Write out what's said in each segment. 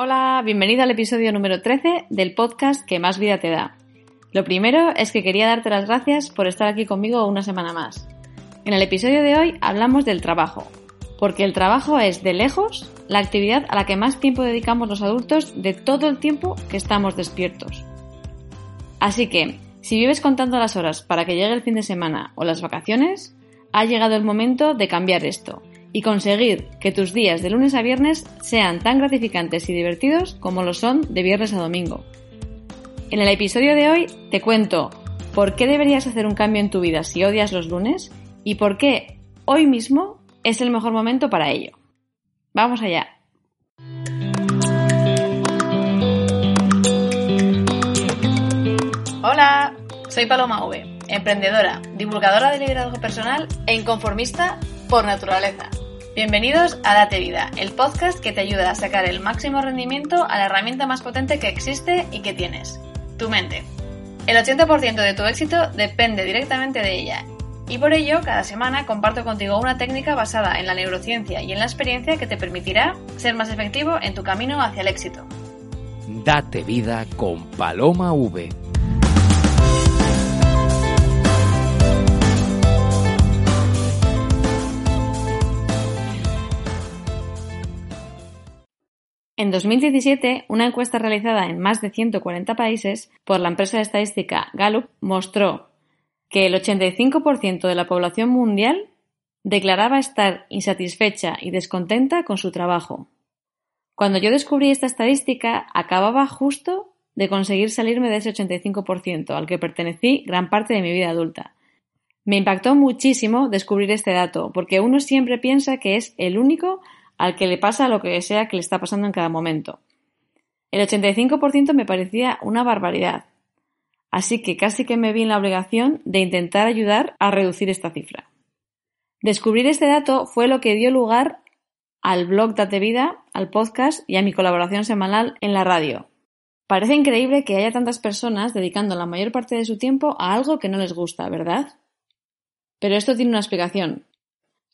Hola, bienvenido al episodio número 13 del podcast que más vida te da. Lo primero es que quería darte las gracias por estar aquí conmigo una semana más. En el episodio de hoy hablamos del trabajo, porque el trabajo es de lejos la actividad a la que más tiempo dedicamos los adultos de todo el tiempo que estamos despiertos. Así que, si vives contando las horas para que llegue el fin de semana o las vacaciones, ha llegado el momento de cambiar esto y conseguir que tus días de lunes a viernes sean tan gratificantes y divertidos como lo son de viernes a domingo. En el episodio de hoy te cuento por qué deberías hacer un cambio en tu vida si odias los lunes y por qué hoy mismo es el mejor momento para ello. Vamos allá. Hola, soy Paloma V, emprendedora, divulgadora de liderazgo personal e inconformista por naturaleza. Bienvenidos a Date Vida, el podcast que te ayuda a sacar el máximo rendimiento a la herramienta más potente que existe y que tienes, tu mente. El 80% de tu éxito depende directamente de ella. Y por ello, cada semana comparto contigo una técnica basada en la neurociencia y en la experiencia que te permitirá ser más efectivo en tu camino hacia el éxito. Date vida con Paloma V. En 2017, una encuesta realizada en más de 140 países por la empresa de estadística Gallup mostró que el 85% de la población mundial declaraba estar insatisfecha y descontenta con su trabajo. Cuando yo descubrí esta estadística, acababa justo de conseguir salirme de ese 85% al que pertenecí gran parte de mi vida adulta. Me impactó muchísimo descubrir este dato, porque uno siempre piensa que es el único al que le pasa lo que sea que le está pasando en cada momento. El 85% me parecía una barbaridad, así que casi que me vi en la obligación de intentar ayudar a reducir esta cifra. Descubrir este dato fue lo que dio lugar al blog Date Vida, al podcast y a mi colaboración semanal en la radio. Parece increíble que haya tantas personas dedicando la mayor parte de su tiempo a algo que no les gusta, ¿verdad? Pero esto tiene una explicación.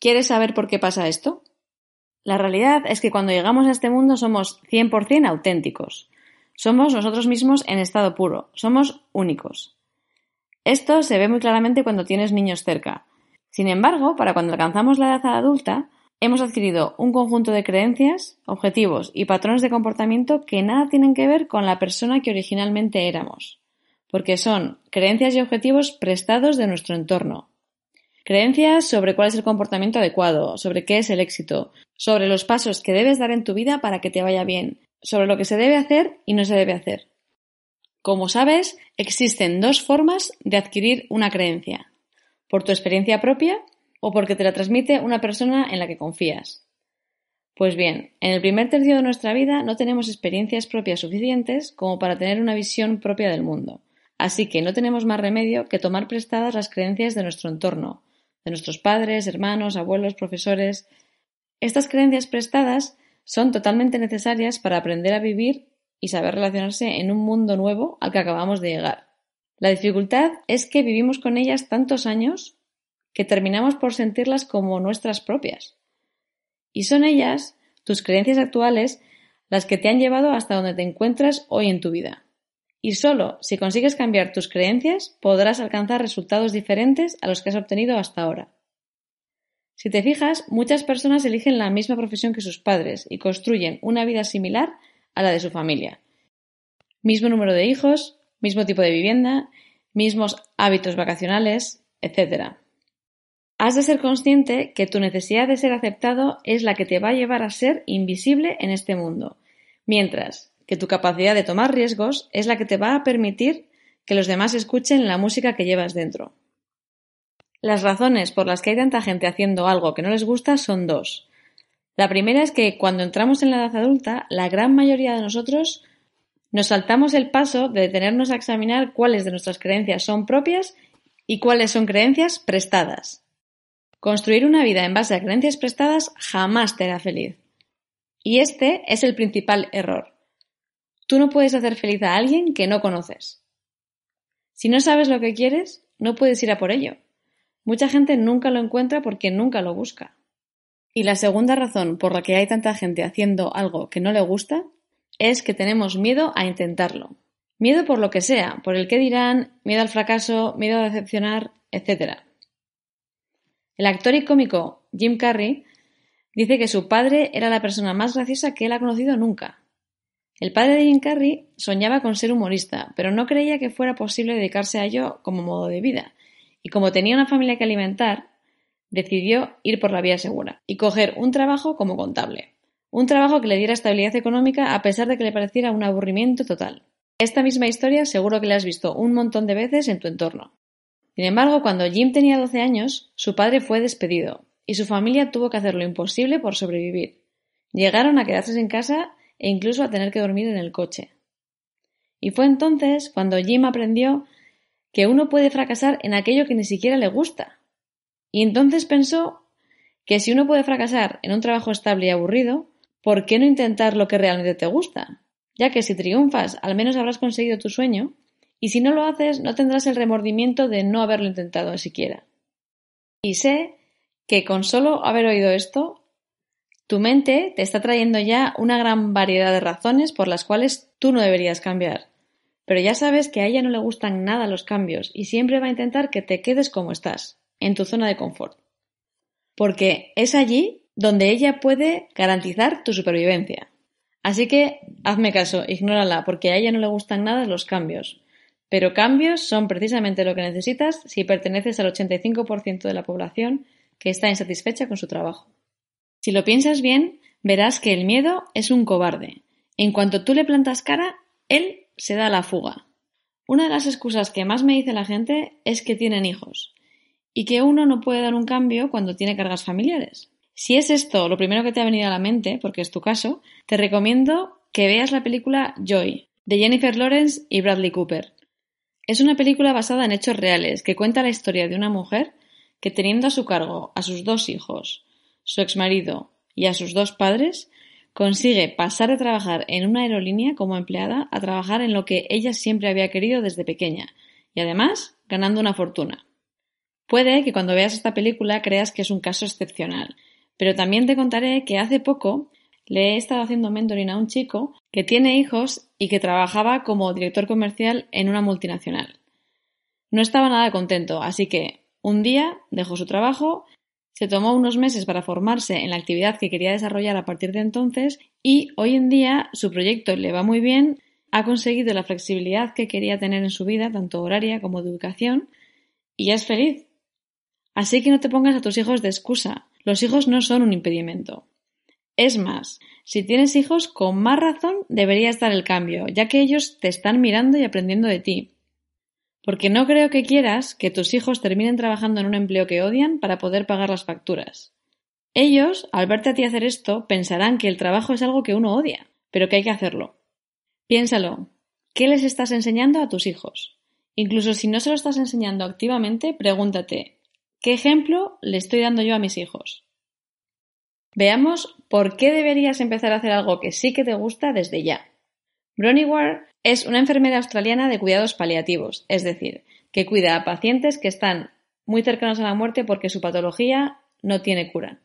¿Quieres saber por qué pasa esto? La realidad es que cuando llegamos a este mundo somos 100% auténticos. Somos nosotros mismos en estado puro. Somos únicos. Esto se ve muy claramente cuando tienes niños cerca. Sin embargo, para cuando alcanzamos la edad adulta, hemos adquirido un conjunto de creencias, objetivos y patrones de comportamiento que nada tienen que ver con la persona que originalmente éramos, porque son creencias y objetivos prestados de nuestro entorno, Creencias sobre cuál es el comportamiento adecuado, sobre qué es el éxito, sobre los pasos que debes dar en tu vida para que te vaya bien, sobre lo que se debe hacer y no se debe hacer. Como sabes, existen dos formas de adquirir una creencia, por tu experiencia propia o porque te la transmite una persona en la que confías. Pues bien, en el primer tercio de nuestra vida no tenemos experiencias propias suficientes como para tener una visión propia del mundo. Así que no tenemos más remedio que tomar prestadas las creencias de nuestro entorno, de nuestros padres, hermanos, abuelos, profesores. Estas creencias prestadas son totalmente necesarias para aprender a vivir y saber relacionarse en un mundo nuevo al que acabamos de llegar. La dificultad es que vivimos con ellas tantos años que terminamos por sentirlas como nuestras propias. Y son ellas, tus creencias actuales, las que te han llevado hasta donde te encuentras hoy en tu vida. Y solo si consigues cambiar tus creencias podrás alcanzar resultados diferentes a los que has obtenido hasta ahora. Si te fijas, muchas personas eligen la misma profesión que sus padres y construyen una vida similar a la de su familia. Mismo número de hijos, mismo tipo de vivienda, mismos hábitos vacacionales, etc. Has de ser consciente que tu necesidad de ser aceptado es la que te va a llevar a ser invisible en este mundo, mientras que tu capacidad de tomar riesgos es la que te va a permitir que los demás escuchen la música que llevas dentro. Las razones por las que hay tanta gente haciendo algo que no les gusta son dos. La primera es que cuando entramos en la edad adulta, la gran mayoría de nosotros nos saltamos el paso de detenernos a examinar cuáles de nuestras creencias son propias y cuáles son creencias prestadas. Construir una vida en base a creencias prestadas jamás te hará feliz. Y este es el principal error. Tú no puedes hacer feliz a alguien que no conoces. Si no sabes lo que quieres, no puedes ir a por ello. Mucha gente nunca lo encuentra porque nunca lo busca. Y la segunda razón por la que hay tanta gente haciendo algo que no le gusta es que tenemos miedo a intentarlo. Miedo por lo que sea, por el que dirán, miedo al fracaso, miedo a decepcionar, etc. El actor y cómico Jim Carrey dice que su padre era la persona más graciosa que él ha conocido nunca. El padre de Jim Carrey soñaba con ser humorista, pero no creía que fuera posible dedicarse a ello como modo de vida, y como tenía una familia que alimentar, decidió ir por la vía segura y coger un trabajo como contable. Un trabajo que le diera estabilidad económica a pesar de que le pareciera un aburrimiento total. Esta misma historia seguro que la has visto un montón de veces en tu entorno. Sin embargo, cuando Jim tenía 12 años, su padre fue despedido y su familia tuvo que hacer lo imposible por sobrevivir. Llegaron a quedarse en casa e incluso a tener que dormir en el coche. Y fue entonces cuando Jim aprendió que uno puede fracasar en aquello que ni siquiera le gusta. Y entonces pensó que si uno puede fracasar en un trabajo estable y aburrido, ¿por qué no intentar lo que realmente te gusta? Ya que si triunfas, al menos habrás conseguido tu sueño, y si no lo haces, no tendrás el remordimiento de no haberlo intentado siquiera. Y sé que con solo haber oído esto, tu mente te está trayendo ya una gran variedad de razones por las cuales tú no deberías cambiar. Pero ya sabes que a ella no le gustan nada los cambios y siempre va a intentar que te quedes como estás, en tu zona de confort. Porque es allí donde ella puede garantizar tu supervivencia. Así que hazme caso, ignórala, porque a ella no le gustan nada los cambios. Pero cambios son precisamente lo que necesitas si perteneces al 85% de la población que está insatisfecha con su trabajo. Si lo piensas bien, verás que el miedo es un cobarde. En cuanto tú le plantas cara, él se da la fuga. Una de las excusas que más me dice la gente es que tienen hijos y que uno no puede dar un cambio cuando tiene cargas familiares. Si es esto lo primero que te ha venido a la mente, porque es tu caso, te recomiendo que veas la película Joy, de Jennifer Lawrence y Bradley Cooper. Es una película basada en hechos reales que cuenta la historia de una mujer que teniendo a su cargo a sus dos hijos, su exmarido y a sus dos padres, consigue pasar de trabajar en una aerolínea como empleada a trabajar en lo que ella siempre había querido desde pequeña, y además ganando una fortuna. Puede que cuando veas esta película creas que es un caso excepcional, pero también te contaré que hace poco le he estado haciendo mentoring a un chico que tiene hijos y que trabajaba como director comercial en una multinacional. No estaba nada contento, así que un día dejó su trabajo se tomó unos meses para formarse en la actividad que quería desarrollar a partir de entonces y hoy en día su proyecto le va muy bien, ha conseguido la flexibilidad que quería tener en su vida, tanto horaria como de educación, y ya es feliz. Así que no te pongas a tus hijos de excusa. Los hijos no son un impedimento. Es más, si tienes hijos, con más razón debería estar el cambio, ya que ellos te están mirando y aprendiendo de ti porque no creo que quieras que tus hijos terminen trabajando en un empleo que odian para poder pagar las facturas. Ellos, al verte a ti hacer esto, pensarán que el trabajo es algo que uno odia, pero que hay que hacerlo. Piénsalo. ¿Qué les estás enseñando a tus hijos? Incluso si no se lo estás enseñando activamente, pregúntate, ¿qué ejemplo le estoy dando yo a mis hijos? Veamos por qué deberías empezar a hacer algo que sí que te gusta desde ya. Bronnie es una enfermera australiana de cuidados paliativos, es decir, que cuida a pacientes que están muy cercanos a la muerte porque su patología no tiene cura.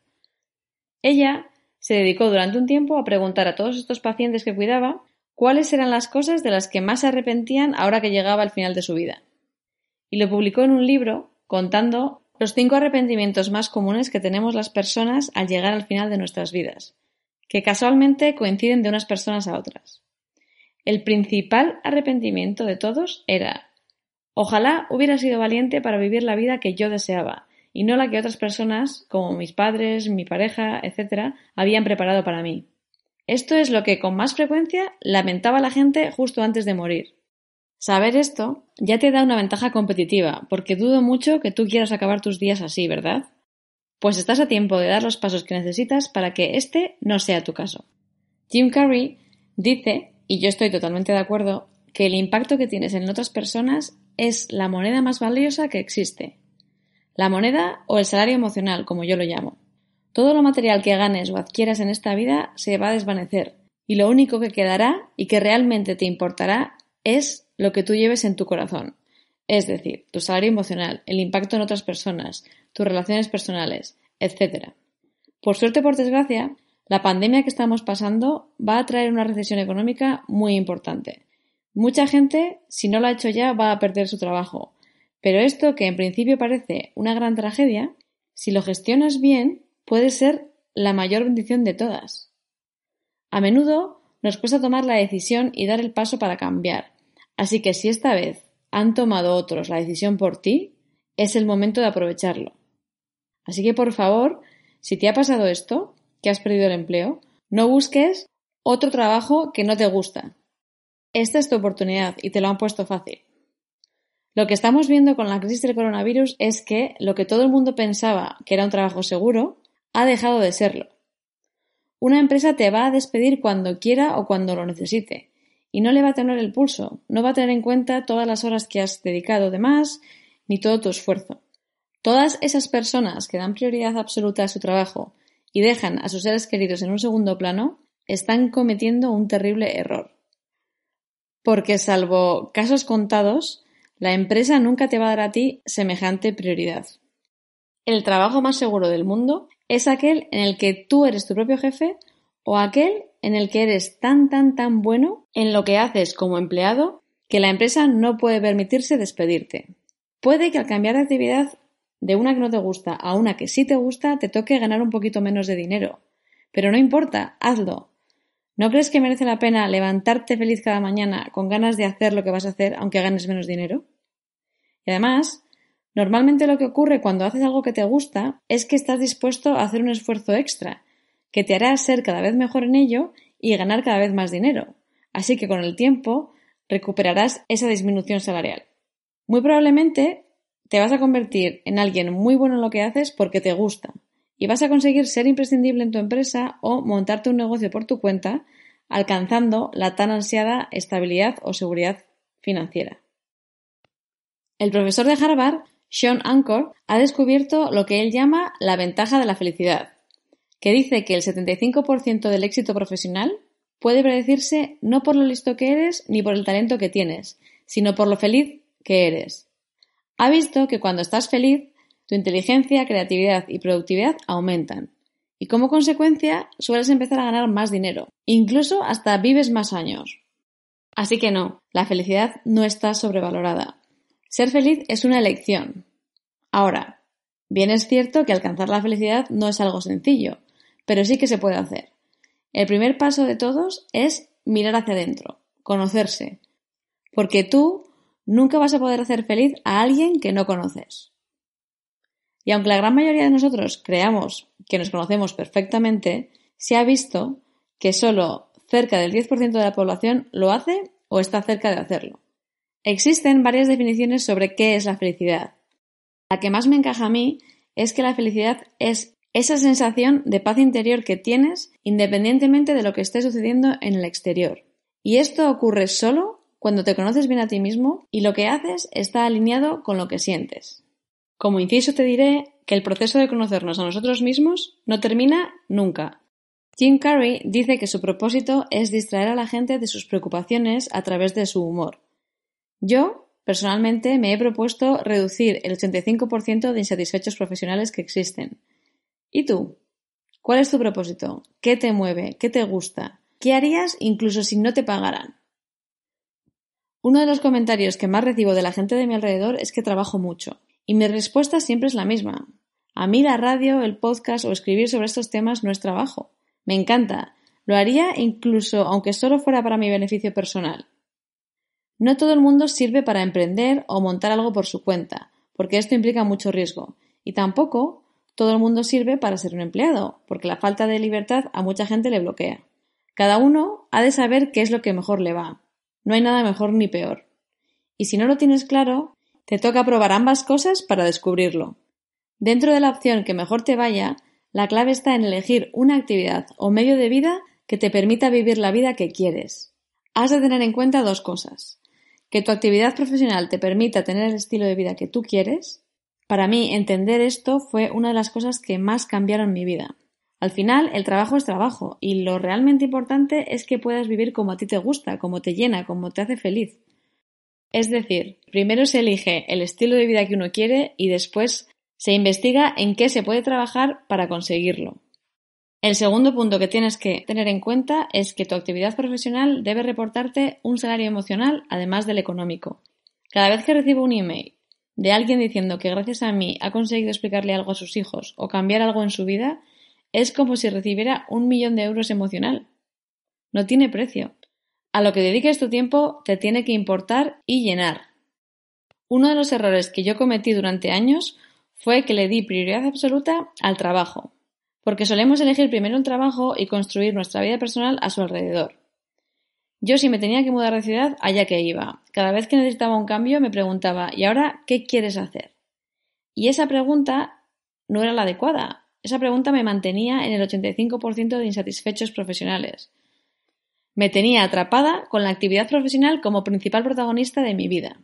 Ella se dedicó durante un tiempo a preguntar a todos estos pacientes que cuidaba cuáles eran las cosas de las que más se arrepentían ahora que llegaba al final de su vida. Y lo publicó en un libro contando los cinco arrepentimientos más comunes que tenemos las personas al llegar al final de nuestras vidas, que casualmente coinciden de unas personas a otras. El principal arrepentimiento de todos era Ojalá hubiera sido valiente para vivir la vida que yo deseaba, y no la que otras personas, como mis padres, mi pareja, etc., habían preparado para mí. Esto es lo que con más frecuencia lamentaba la gente justo antes de morir. Saber esto ya te da una ventaja competitiva, porque dudo mucho que tú quieras acabar tus días así, ¿verdad? pues estás a tiempo de dar los pasos que necesitas para que este no sea tu caso. Jim Carrey dice, y yo estoy totalmente de acuerdo, que el impacto que tienes en otras personas es la moneda más valiosa que existe. La moneda o el salario emocional, como yo lo llamo. Todo lo material que ganes o adquieras en esta vida se va a desvanecer, y lo único que quedará y que realmente te importará es lo que tú lleves en tu corazón. Es decir, tu salario emocional, el impacto en otras personas, tus relaciones personales, etc. Por suerte o por desgracia, la pandemia que estamos pasando va a traer una recesión económica muy importante. Mucha gente, si no lo ha hecho ya, va a perder su trabajo. Pero esto, que en principio parece una gran tragedia, si lo gestionas bien, puede ser la mayor bendición de todas. A menudo nos cuesta tomar la decisión y dar el paso para cambiar. Así que si esta vez han tomado otros la decisión por ti, es el momento de aprovecharlo. Así que por favor, si te ha pasado esto, que has perdido el empleo, no busques otro trabajo que no te gusta. Esta es tu oportunidad y te lo han puesto fácil. Lo que estamos viendo con la crisis del coronavirus es que lo que todo el mundo pensaba que era un trabajo seguro, ha dejado de serlo. Una empresa te va a despedir cuando quiera o cuando lo necesite, y no le va a tener el pulso, no va a tener en cuenta todas las horas que has dedicado de más, ni todo tu esfuerzo. Todas esas personas que dan prioridad absoluta a su trabajo y dejan a sus seres queridos en un segundo plano, están cometiendo un terrible error. Porque salvo casos contados, la empresa nunca te va a dar a ti semejante prioridad. El trabajo más seguro del mundo es aquel en el que tú eres tu propio jefe o aquel en el que eres tan, tan, tan bueno en lo que haces como empleado que la empresa no puede permitirse despedirte. Puede que al cambiar de actividad de una que no te gusta a una que sí te gusta te toque ganar un poquito menos de dinero. Pero no importa, hazlo. ¿No crees que merece la pena levantarte feliz cada mañana con ganas de hacer lo que vas a hacer aunque ganes menos dinero? Y además, Normalmente lo que ocurre cuando haces algo que te gusta es que estás dispuesto a hacer un esfuerzo extra, que te hará ser cada vez mejor en ello y ganar cada vez más dinero. Así que con el tiempo recuperarás esa disminución salarial. Muy probablemente te vas a convertir en alguien muy bueno en lo que haces porque te gusta y vas a conseguir ser imprescindible en tu empresa o montarte un negocio por tu cuenta alcanzando la tan ansiada estabilidad o seguridad financiera. El profesor de Harvard sean Anchor ha descubierto lo que él llama la ventaja de la felicidad, que dice que el 75% del éxito profesional puede predecirse no por lo listo que eres ni por el talento que tienes, sino por lo feliz que eres. Ha visto que cuando estás feliz, tu inteligencia, creatividad y productividad aumentan. Y como consecuencia, sueles empezar a ganar más dinero, incluso hasta vives más años. Así que no, la felicidad no está sobrevalorada. Ser feliz es una elección. Ahora, bien es cierto que alcanzar la felicidad no es algo sencillo, pero sí que se puede hacer. El primer paso de todos es mirar hacia adentro, conocerse, porque tú nunca vas a poder hacer feliz a alguien que no conoces. Y aunque la gran mayoría de nosotros creamos que nos conocemos perfectamente, se ha visto que solo cerca del 10% de la población lo hace o está cerca de hacerlo. Existen varias definiciones sobre qué es la felicidad. La que más me encaja a mí es que la felicidad es esa sensación de paz interior que tienes independientemente de lo que esté sucediendo en el exterior. Y esto ocurre solo cuando te conoces bien a ti mismo y lo que haces está alineado con lo que sientes. Como inciso te diré que el proceso de conocernos a nosotros mismos no termina nunca. Jim Carrey dice que su propósito es distraer a la gente de sus preocupaciones a través de su humor. Yo, personalmente, me he propuesto reducir el 85% de insatisfechos profesionales que existen. ¿Y tú? ¿Cuál es tu propósito? ¿Qué te mueve? ¿Qué te gusta? ¿Qué harías incluso si no te pagaran? Uno de los comentarios que más recibo de la gente de mi alrededor es que trabajo mucho. Y mi respuesta siempre es la misma. A mí la radio, el podcast o escribir sobre estos temas no es trabajo. Me encanta. Lo haría incluso aunque solo fuera para mi beneficio personal. No todo el mundo sirve para emprender o montar algo por su cuenta, porque esto implica mucho riesgo. Y tampoco todo el mundo sirve para ser un empleado, porque la falta de libertad a mucha gente le bloquea. Cada uno ha de saber qué es lo que mejor le va. No hay nada mejor ni peor. Y si no lo tienes claro, te toca probar ambas cosas para descubrirlo. Dentro de la opción que mejor te vaya, la clave está en elegir una actividad o medio de vida que te permita vivir la vida que quieres. Has de tener en cuenta dos cosas. Que tu actividad profesional te permita tener el estilo de vida que tú quieres. Para mí, entender esto fue una de las cosas que más cambiaron mi vida. Al final, el trabajo es trabajo y lo realmente importante es que puedas vivir como a ti te gusta, como te llena, como te hace feliz. Es decir, primero se elige el estilo de vida que uno quiere y después se investiga en qué se puede trabajar para conseguirlo. El segundo punto que tienes que tener en cuenta es que tu actividad profesional debe reportarte un salario emocional además del económico. Cada vez que recibo un email de alguien diciendo que gracias a mí ha conseguido explicarle algo a sus hijos o cambiar algo en su vida, es como si recibiera un millón de euros emocional. No tiene precio. A lo que dediques tu tiempo te tiene que importar y llenar. Uno de los errores que yo cometí durante años fue que le di prioridad absoluta al trabajo, porque solemos elegir primero un trabajo y construir nuestra vida personal a su alrededor. Yo si me tenía que mudar de ciudad, allá que iba. Cada vez que necesitaba un cambio me preguntaba, ¿y ahora qué quieres hacer? Y esa pregunta no era la adecuada. Esa pregunta me mantenía en el 85% de insatisfechos profesionales. Me tenía atrapada con la actividad profesional como principal protagonista de mi vida.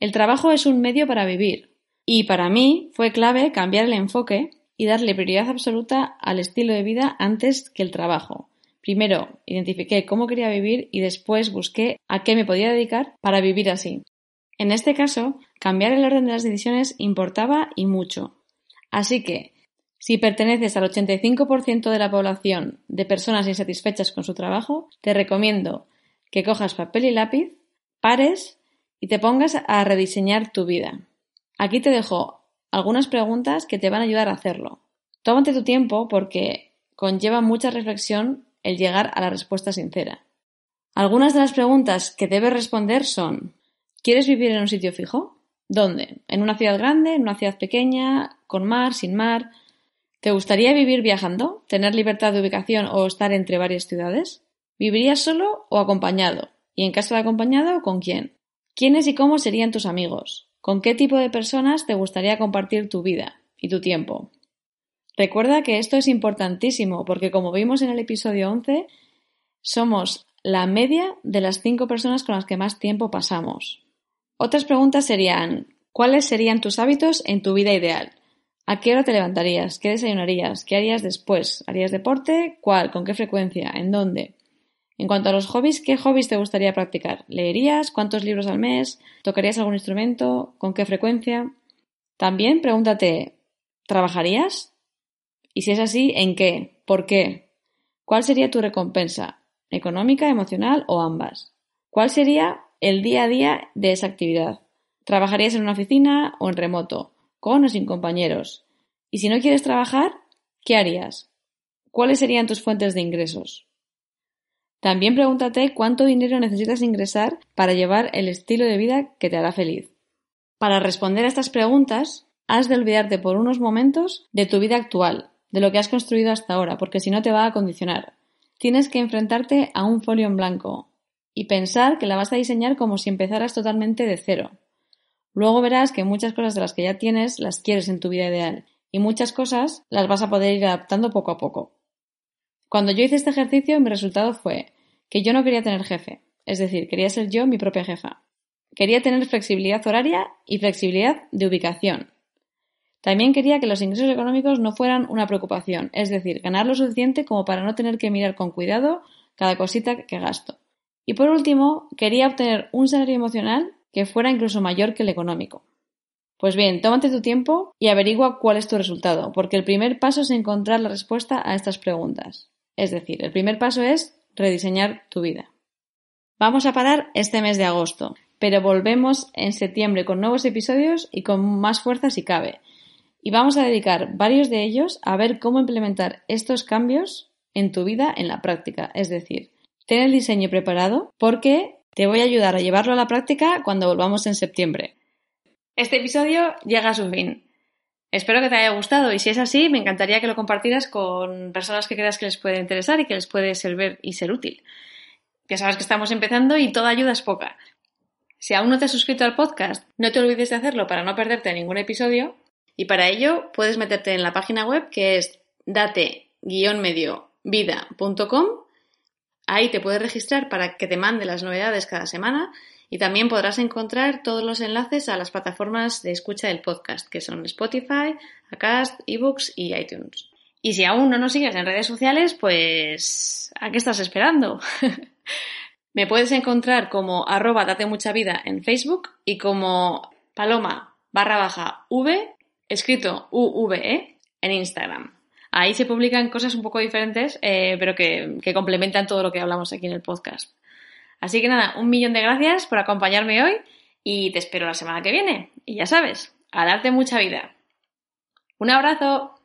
El trabajo es un medio para vivir, y para mí fue clave cambiar el enfoque y darle prioridad absoluta al estilo de vida antes que el trabajo. Primero identifiqué cómo quería vivir y después busqué a qué me podía dedicar para vivir así. En este caso, cambiar el orden de las decisiones importaba y mucho. Así que, si perteneces al 85% de la población de personas insatisfechas con su trabajo, te recomiendo que cojas papel y lápiz, pares y te pongas a rediseñar tu vida. Aquí te dejo algunas preguntas que te van a ayudar a hacerlo. Tómate tu tiempo porque conlleva mucha reflexión el llegar a la respuesta sincera. Algunas de las preguntas que debes responder son ¿Quieres vivir en un sitio fijo? ¿Dónde? ¿En una ciudad grande? ¿En una ciudad pequeña? ¿Con mar? ¿Sin mar? ¿Te gustaría vivir viajando? ¿Tener libertad de ubicación o estar entre varias ciudades? ¿Vivirías solo o acompañado? Y en caso de acompañado, ¿con quién? ¿Quiénes y cómo serían tus amigos? ¿Con qué tipo de personas te gustaría compartir tu vida y tu tiempo? Recuerda que esto es importantísimo porque como vimos en el episodio 11, somos la media de las cinco personas con las que más tiempo pasamos. Otras preguntas serían, ¿cuáles serían tus hábitos en tu vida ideal? ¿A qué hora te levantarías? ¿Qué desayunarías? ¿Qué harías después? ¿Harías deporte? ¿Cuál? ¿Con qué frecuencia? ¿En dónde? En cuanto a los hobbies, ¿qué hobbies te gustaría practicar? ¿Leerías? ¿Cuántos libros al mes? ¿Tocarías algún instrumento? ¿Con qué frecuencia? También pregúntate, ¿trabajarías? Y si es así, ¿en qué? ¿Por qué? ¿Cuál sería tu recompensa? ¿Económica, emocional o ambas? ¿Cuál sería el día a día de esa actividad? ¿Trabajarías en una oficina o en remoto? ¿Con o sin compañeros? Y si no quieres trabajar, ¿qué harías? ¿Cuáles serían tus fuentes de ingresos? También pregúntate cuánto dinero necesitas ingresar para llevar el estilo de vida que te hará feliz. Para responder a estas preguntas, has de olvidarte por unos momentos de tu vida actual, de lo que has construido hasta ahora, porque si no te va a condicionar. Tienes que enfrentarte a un folio en blanco y pensar que la vas a diseñar como si empezaras totalmente de cero. Luego verás que muchas cosas de las que ya tienes las quieres en tu vida ideal y muchas cosas las vas a poder ir adaptando poco a poco. Cuando yo hice este ejercicio, mi resultado fue que yo no quería tener jefe, es decir, quería ser yo mi propia jefa. Quería tener flexibilidad horaria y flexibilidad de ubicación. También quería que los ingresos económicos no fueran una preocupación, es decir, ganar lo suficiente como para no tener que mirar con cuidado cada cosita que gasto. Y por último, quería obtener un salario emocional que fuera incluso mayor que el económico. Pues bien, tómate tu tiempo y averigua cuál es tu resultado, porque el primer paso es encontrar la respuesta a estas preguntas. Es decir, el primer paso es rediseñar tu vida. Vamos a parar este mes de agosto, pero volvemos en septiembre con nuevos episodios y con más fuerza si cabe. Y vamos a dedicar varios de ellos a ver cómo implementar estos cambios en tu vida en la práctica. Es decir, ten el diseño preparado porque te voy a ayudar a llevarlo a la práctica cuando volvamos en septiembre. Este episodio llega a su fin. Espero que te haya gustado y si es así, me encantaría que lo compartieras con personas que creas que les puede interesar y que les puede servir y ser útil. Ya sabes que estamos empezando y toda ayuda es poca. Si aún no te has suscrito al podcast, no te olvides de hacerlo para no perderte ningún episodio. Y para ello puedes meterte en la página web que es date-medio-vida.com. Ahí te puedes registrar para que te mande las novedades cada semana y también podrás encontrar todos los enlaces a las plataformas de escucha del podcast, que son Spotify, Acast, eBooks y iTunes. Y si aún no nos sigues en redes sociales, pues ¿a qué estás esperando? Me puedes encontrar como arroba date mucha vida en Facebook y como paloma barra baja v, escrito UVE, en Instagram. Ahí se publican cosas un poco diferentes, eh, pero que, que complementan todo lo que hablamos aquí en el podcast. Así que nada, un millón de gracias por acompañarme hoy y te espero la semana que viene. Y ya sabes, a darte mucha vida. Un abrazo.